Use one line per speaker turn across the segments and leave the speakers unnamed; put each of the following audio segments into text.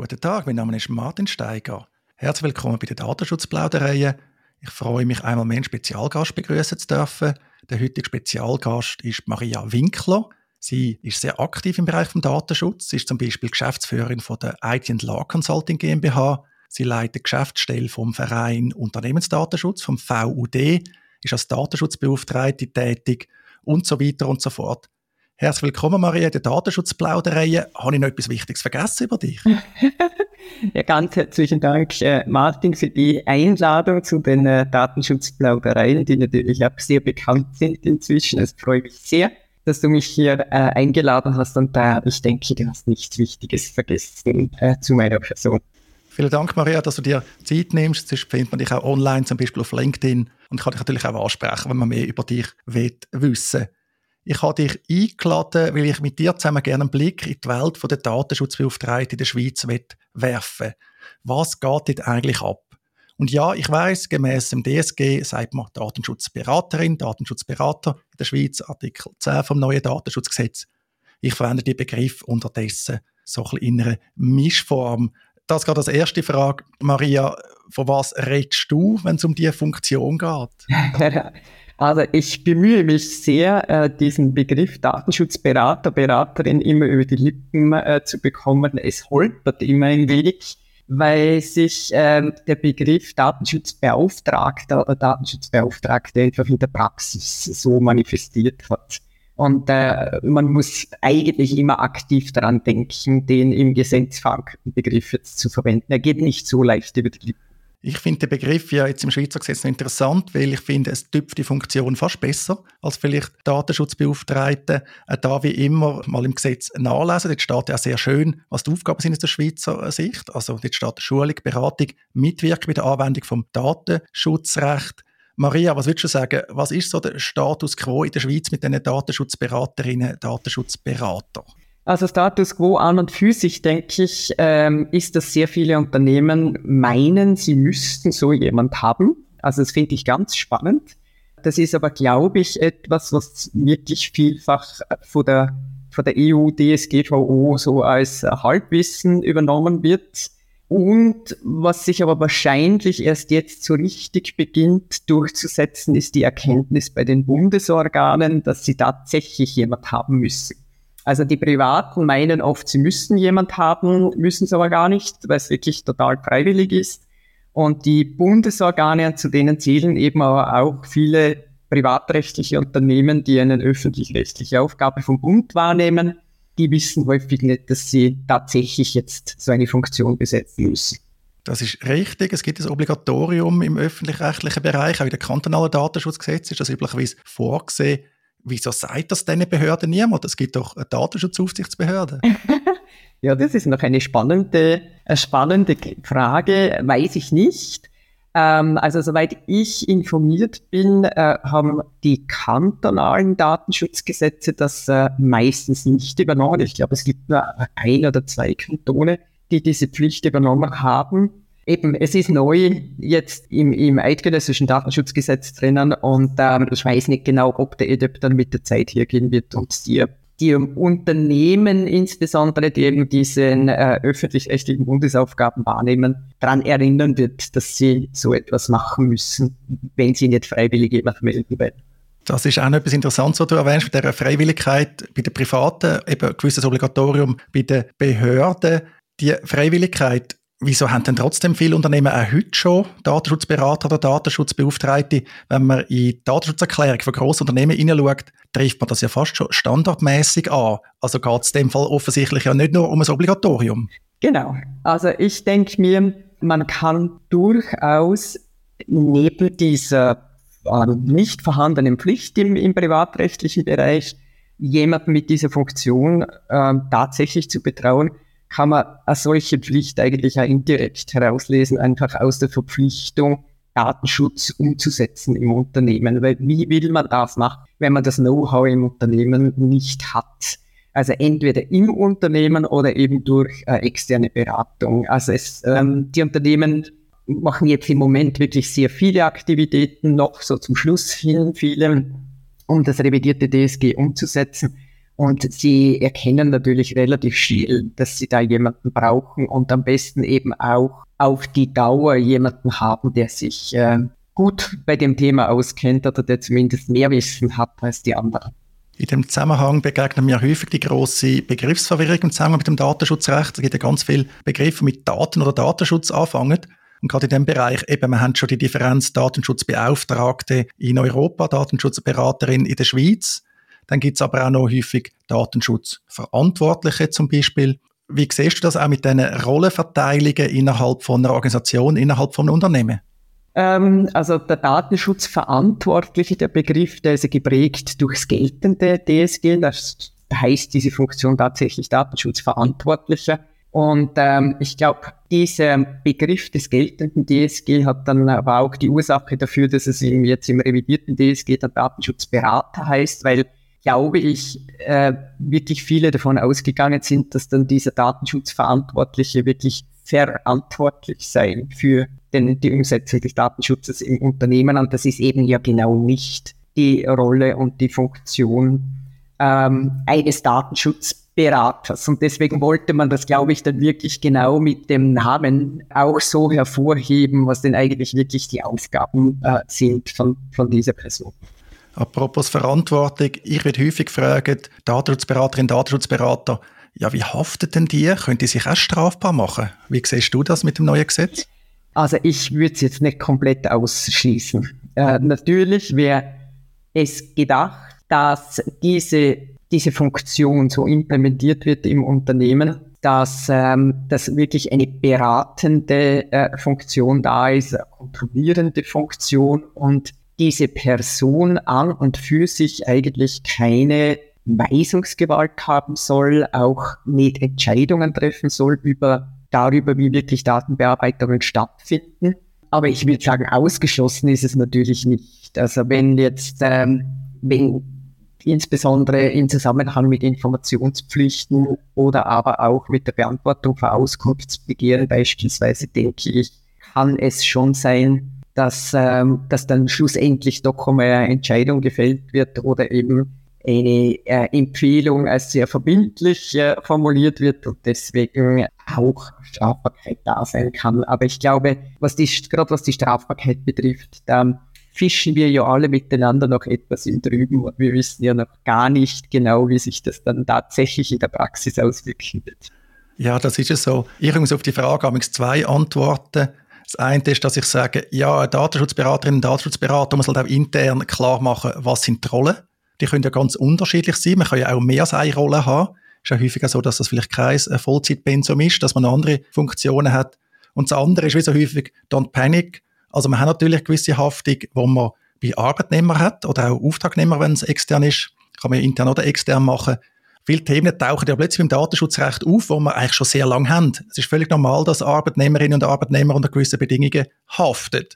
Guten Tag, mein Name ist Martin Steiger. Herzlich willkommen bei der Datenschutzplauderei. Ich freue mich, einmal mehr einen Spezialgast begrüßen zu dürfen. Der heutige Spezialgast ist Maria Winkler. Sie ist sehr aktiv im Bereich des Datenschutz. Sie ist zum Beispiel Geschäftsführerin von der IT Law Consulting GmbH. Sie leitet die Geschäftsstelle vom Verein Unternehmensdatenschutz, vom VUD, ist als Datenschutzbeauftragte tätig und so weiter und so fort. Herzlich willkommen, Maria, in der Datenschutzplauderei. Habe ich noch etwas Wichtiges vergessen über dich?
ja, ganz herzlichen Dank, äh, Martin, für die Einladung zu den äh, Datenschutzplaudereien, die natürlich auch sehr bekannt sind inzwischen. Es freut mich sehr, dass du mich hier äh, eingeladen hast und da, ich denke, du hast nichts Wichtiges vergessen äh, zu meiner Person.
Vielen Dank, Maria, dass du dir Zeit nimmst. Sonst findet man dich auch online, zum Beispiel auf LinkedIn. Und kann dich natürlich auch ansprechen, wenn man mehr über dich will wissen ich habe dich eingeladen, weil ich mit dir zusammen gerne einen Blick in die Welt der Datenschutzbeauftragten in der Schweiz werfen Was geht dort eigentlich ab? Und ja, ich weiß, gemäß dem DSG sagt man Datenschutzberaterin, Datenschutzberater in der Schweiz, Artikel 10 vom neuen Datenschutzgesetz. Ich verwende die Begriff unterdessen so ein in einer Mischform. Das geht als erste Frage. Maria, von was redest du, wenn es um diese Funktion geht?
Also ich bemühe mich sehr, äh, diesen Begriff Datenschutzberater, Beraterin immer über die Lippen äh, zu bekommen. Es holpert immer ein wenig, weil sich äh, der Begriff Datenschutzbeauftragter oder Datenschutzbeauftragte einfach in der Praxis so manifestiert hat. Und äh, man muss eigentlich immer aktiv daran denken, den im Gesetz verankerten Begriff jetzt zu verwenden. Er geht nicht so leicht über die Lippen.
Ich finde den Begriff ja jetzt im Schweizer Gesetz noch interessant, weil ich finde, es tüpft die Funktion fast besser als vielleicht Datenschutzbeauftragte. Auch da wie immer mal im Gesetz nachlesen. Dort steht ja sehr schön, was die Aufgaben sind aus der Schweizer Sicht. Also dort steht Schulung, Beratung, Mitwirkung bei der Anwendung vom Datenschutzrecht. Maria, was würdest du sagen, was ist so der Status quo in der Schweiz mit den Datenschutzberaterinnen, Datenschutzberatern?
Also Status quo an und für sich, denke ich, ähm, ist, dass sehr viele Unternehmen meinen, sie müssten so jemand haben. Also das finde ich ganz spannend. Das ist aber, glaube ich, etwas, was wirklich vielfach von der, von der EU, DSGVO so als Halbwissen übernommen wird. Und was sich aber wahrscheinlich erst jetzt so richtig beginnt durchzusetzen, ist die Erkenntnis bei den Bundesorganen, dass sie tatsächlich jemand haben müssen. Also die Privaten meinen oft, sie müssten jemand haben, müssen es aber gar nicht, weil es wirklich total freiwillig ist. Und die Bundesorgane, zu denen zählen eben aber auch viele privatrechtliche Unternehmen, die eine öffentlich-rechtliche Aufgabe vom Bund wahrnehmen, die wissen häufig nicht, dass sie tatsächlich jetzt so eine Funktion besetzen müssen.
Das ist richtig. Es gibt das Obligatorium im öffentlich-rechtlichen Bereich. Auch in der kantonalen Datenschutzgesetz ist das üblicherweise vorgesehen, Wieso sagt das denn Behörden niemand? Es gibt doch eine Datenschutzaufsichtsbehörde.
ja, das ist noch eine spannende, spannende Frage, weiß ich nicht. Ähm, also soweit ich informiert bin, äh, haben die kantonalen Datenschutzgesetze das äh, meistens nicht übernommen. Ich glaube, es gibt nur ein oder zwei Kantone, die diese Pflicht übernommen haben. Eben, es ist neu jetzt im, im eidgenössischen Datenschutzgesetz drinnen und ähm, ich weiß nicht genau, ob der EDEP dann mit der Zeit hier gehen wird und die, die Unternehmen insbesondere, die eben diesen äh, öffentlich-rechtlichen Bundesaufgaben wahrnehmen, daran erinnern wird, dass sie so etwas machen müssen, wenn sie nicht freiwillig jemand melden werden.
Das ist auch noch etwas Interessantes, was du erwähnst, mit der Freiwilligkeit bei den Privaten, eben ein gewisses Obligatorium bei den Behörden. Die Freiwilligkeit Wieso haben denn trotzdem viele Unternehmen auch heute schon Datenschutzberater oder Datenschutzbeauftragte? Wenn man in die Datenschutzerklärung von grossen Unternehmen hineinschaut, trifft man das ja fast schon standardmäßig an. Also geht es in dem Fall offensichtlich ja nicht nur um ein Obligatorium.
Genau. Also ich denke mir, man kann durchaus neben dieser äh, nicht vorhandenen Pflicht im, im privatrechtlichen Bereich jemanden mit dieser Funktion äh, tatsächlich zu betrauen, kann man eine solche Pflicht eigentlich auch indirekt herauslesen, einfach aus der Verpflichtung, Datenschutz umzusetzen im Unternehmen. Weil wie will man das machen, wenn man das Know-how im Unternehmen nicht hat? Also entweder im Unternehmen oder eben durch äh, externe Beratung. Also es, ähm, die Unternehmen machen jetzt im Moment wirklich sehr viele Aktivitäten noch so zum Schluss hin, viele, um das revidierte DSG umzusetzen. Und sie erkennen natürlich relativ schnell, dass sie da jemanden brauchen und am besten eben auch auf die Dauer jemanden haben, der sich äh, gut bei dem Thema auskennt oder der zumindest mehr Wissen hat als die anderen.
In dem Zusammenhang begegnen mir häufig die große Begriffsverwirrung im Zusammenhang mit dem Datenschutzrecht. Es gibt ja ganz viele Begriffe, mit Daten oder Datenschutz anfangen. Und gerade in dem Bereich, eben, wir haben schon die Differenz Datenschutzbeauftragte in Europa, Datenschutzberaterin in der Schweiz. Dann gibt es aber auch noch häufig Datenschutzverantwortliche zum Beispiel. Wie siehst du das auch mit diesen Rollenverteilungen innerhalb von einer Organisation, innerhalb von einem Unternehmen?
Ähm, also der Datenschutzverantwortliche, der Begriff, der ist ja geprägt durchs geltende DSG. Das heißt diese Funktion tatsächlich Datenschutzverantwortlicher. Und ähm, ich glaube, dieser Begriff des geltenden DSG hat dann aber auch die Ursache dafür, dass es eben jetzt im revidierten DSG der Datenschutzberater heißt, weil glaube ich, äh, wirklich viele davon ausgegangen sind, dass dann dieser Datenschutzverantwortliche wirklich verantwortlich sein für den, die Umsetzung des Datenschutzes im Unternehmen. Und das ist eben ja genau nicht die Rolle und die Funktion ähm, eines Datenschutzberaters. Und deswegen wollte man das, glaube ich, dann wirklich genau mit dem Namen auch so hervorheben, was denn eigentlich wirklich die Aufgaben äh, sind von, von dieser Person.
Apropos Verantwortung, ich werde häufig gefragt, Datenschutzberaterin, Datenschutzberater, ja, wie haftet denn die? Können die sich auch strafbar machen? Wie siehst du das mit dem neuen Gesetz?
Also ich würde es jetzt nicht komplett ausschließen. Äh, natürlich wäre es gedacht, dass diese, diese Funktion so implementiert wird im Unternehmen, dass, ähm, dass wirklich eine beratende äh, Funktion da ist, eine kontrollierende Funktion und diese Person an und für sich eigentlich keine Weisungsgewalt haben soll, auch nicht Entscheidungen treffen soll über, darüber, wie wirklich Datenbearbeitungen stattfinden. Aber ich würde sagen, ausgeschlossen ist es natürlich nicht. Also wenn jetzt, ähm, wenn insbesondere im Zusammenhang mit Informationspflichten oder aber auch mit der Beantwortung von Auskunftsbegehren beispielsweise, denke ich, kann es schon sein, dass, ähm, dass dann schlussendlich doch einmal eine Entscheidung gefällt wird oder eben eine äh, Empfehlung als sehr verbindlich äh, formuliert wird und deswegen auch Strafbarkeit da sein kann. Aber ich glaube, was die, gerade was die Strafbarkeit betrifft, da fischen wir ja alle miteinander noch etwas im Drüben und wir wissen ja noch gar nicht genau, wie sich das dann tatsächlich in der Praxis auswirken wird.
Ja, das ist es so. Ich muss auf die Frage habe zwei Antworten. Das eine ist, dass ich sage, ja, eine Datenschutzberaterin, ein Datenschutzberater muss halt auch intern klar machen, was sind die Rollen die können ja ganz unterschiedlich sein. Man kann ja auch mehr als eine Rolle haben. Ist ja häufiger so, dass das vielleicht kein äh, Vollzeitpensum ist, dass man andere Funktionen hat. Und das andere ist wie so häufig Don't Panic. Also man hat natürlich gewisse Haftung, wo man bei Arbeitnehmern hat oder auch Auftragnehmer, wenn es extern ist. Kann man intern oder extern machen. Viele Themen tauchen ja plötzlich im Datenschutzrecht auf, wo wir eigentlich schon sehr lange haben. Es ist völlig normal, dass Arbeitnehmerinnen und Arbeitnehmer unter gewissen Bedingungen haften.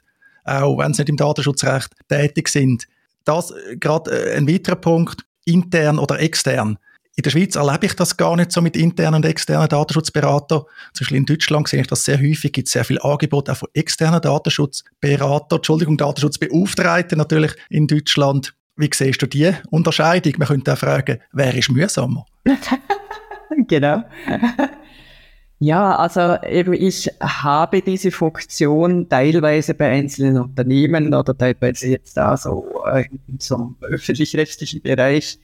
Auch wenn sie nicht im Datenschutzrecht tätig sind. Das äh, gerade äh, ein weiterer Punkt, intern oder extern. In der Schweiz erlebe ich das gar nicht so mit internen und externen Datenschutzberatern. Zum Beispiel in Deutschland sehe ich das sehr häufig. Es gibt sehr viele Angebote auch von externen Datenschutzberatern, Entschuldigung, Datenschutzbeauftragten natürlich in Deutschland. Wie siehst du die Unterscheidung? Man könnte auch fragen, wer ist mühsamer?
genau. Ja, also eben ich habe diese Funktion teilweise bei einzelnen Unternehmen oder teilweise jetzt da so äh, einem öffentlich-rechtlichen Bereich.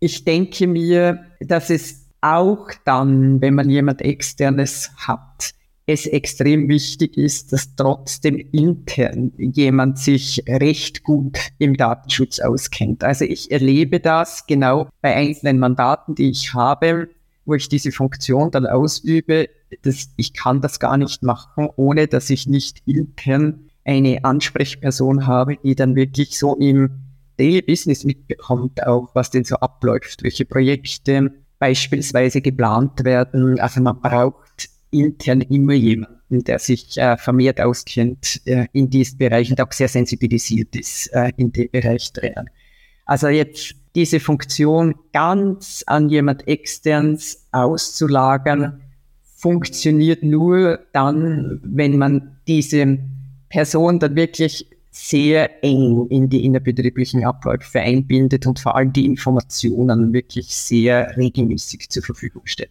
Ich denke mir, dass es auch dann, wenn man jemand externes hat, es extrem wichtig ist, dass trotzdem intern jemand sich recht gut im Datenschutz auskennt. Also ich erlebe das genau bei einzelnen Mandaten, die ich habe, wo ich diese Funktion dann ausübe, das, ich kann das gar nicht machen, ohne dass ich nicht intern eine Ansprechperson habe, die dann wirklich so im Daily Business mitbekommt, auch was denn so abläuft, welche Projekte beispielsweise geplant werden. Also man braucht intern immer jemanden, der sich äh, vermehrt auskennt äh, in diesem Bereich und auch sehr sensibilisiert ist äh, in dem Bereich drinnen. Also jetzt diese Funktion ganz an jemand externs auszulagern, funktioniert nur dann, wenn man diese Person dann wirklich sehr eng in die innerbetrieblichen Abläufe einbindet und vor allem die Informationen wirklich sehr regelmäßig zur Verfügung stellt.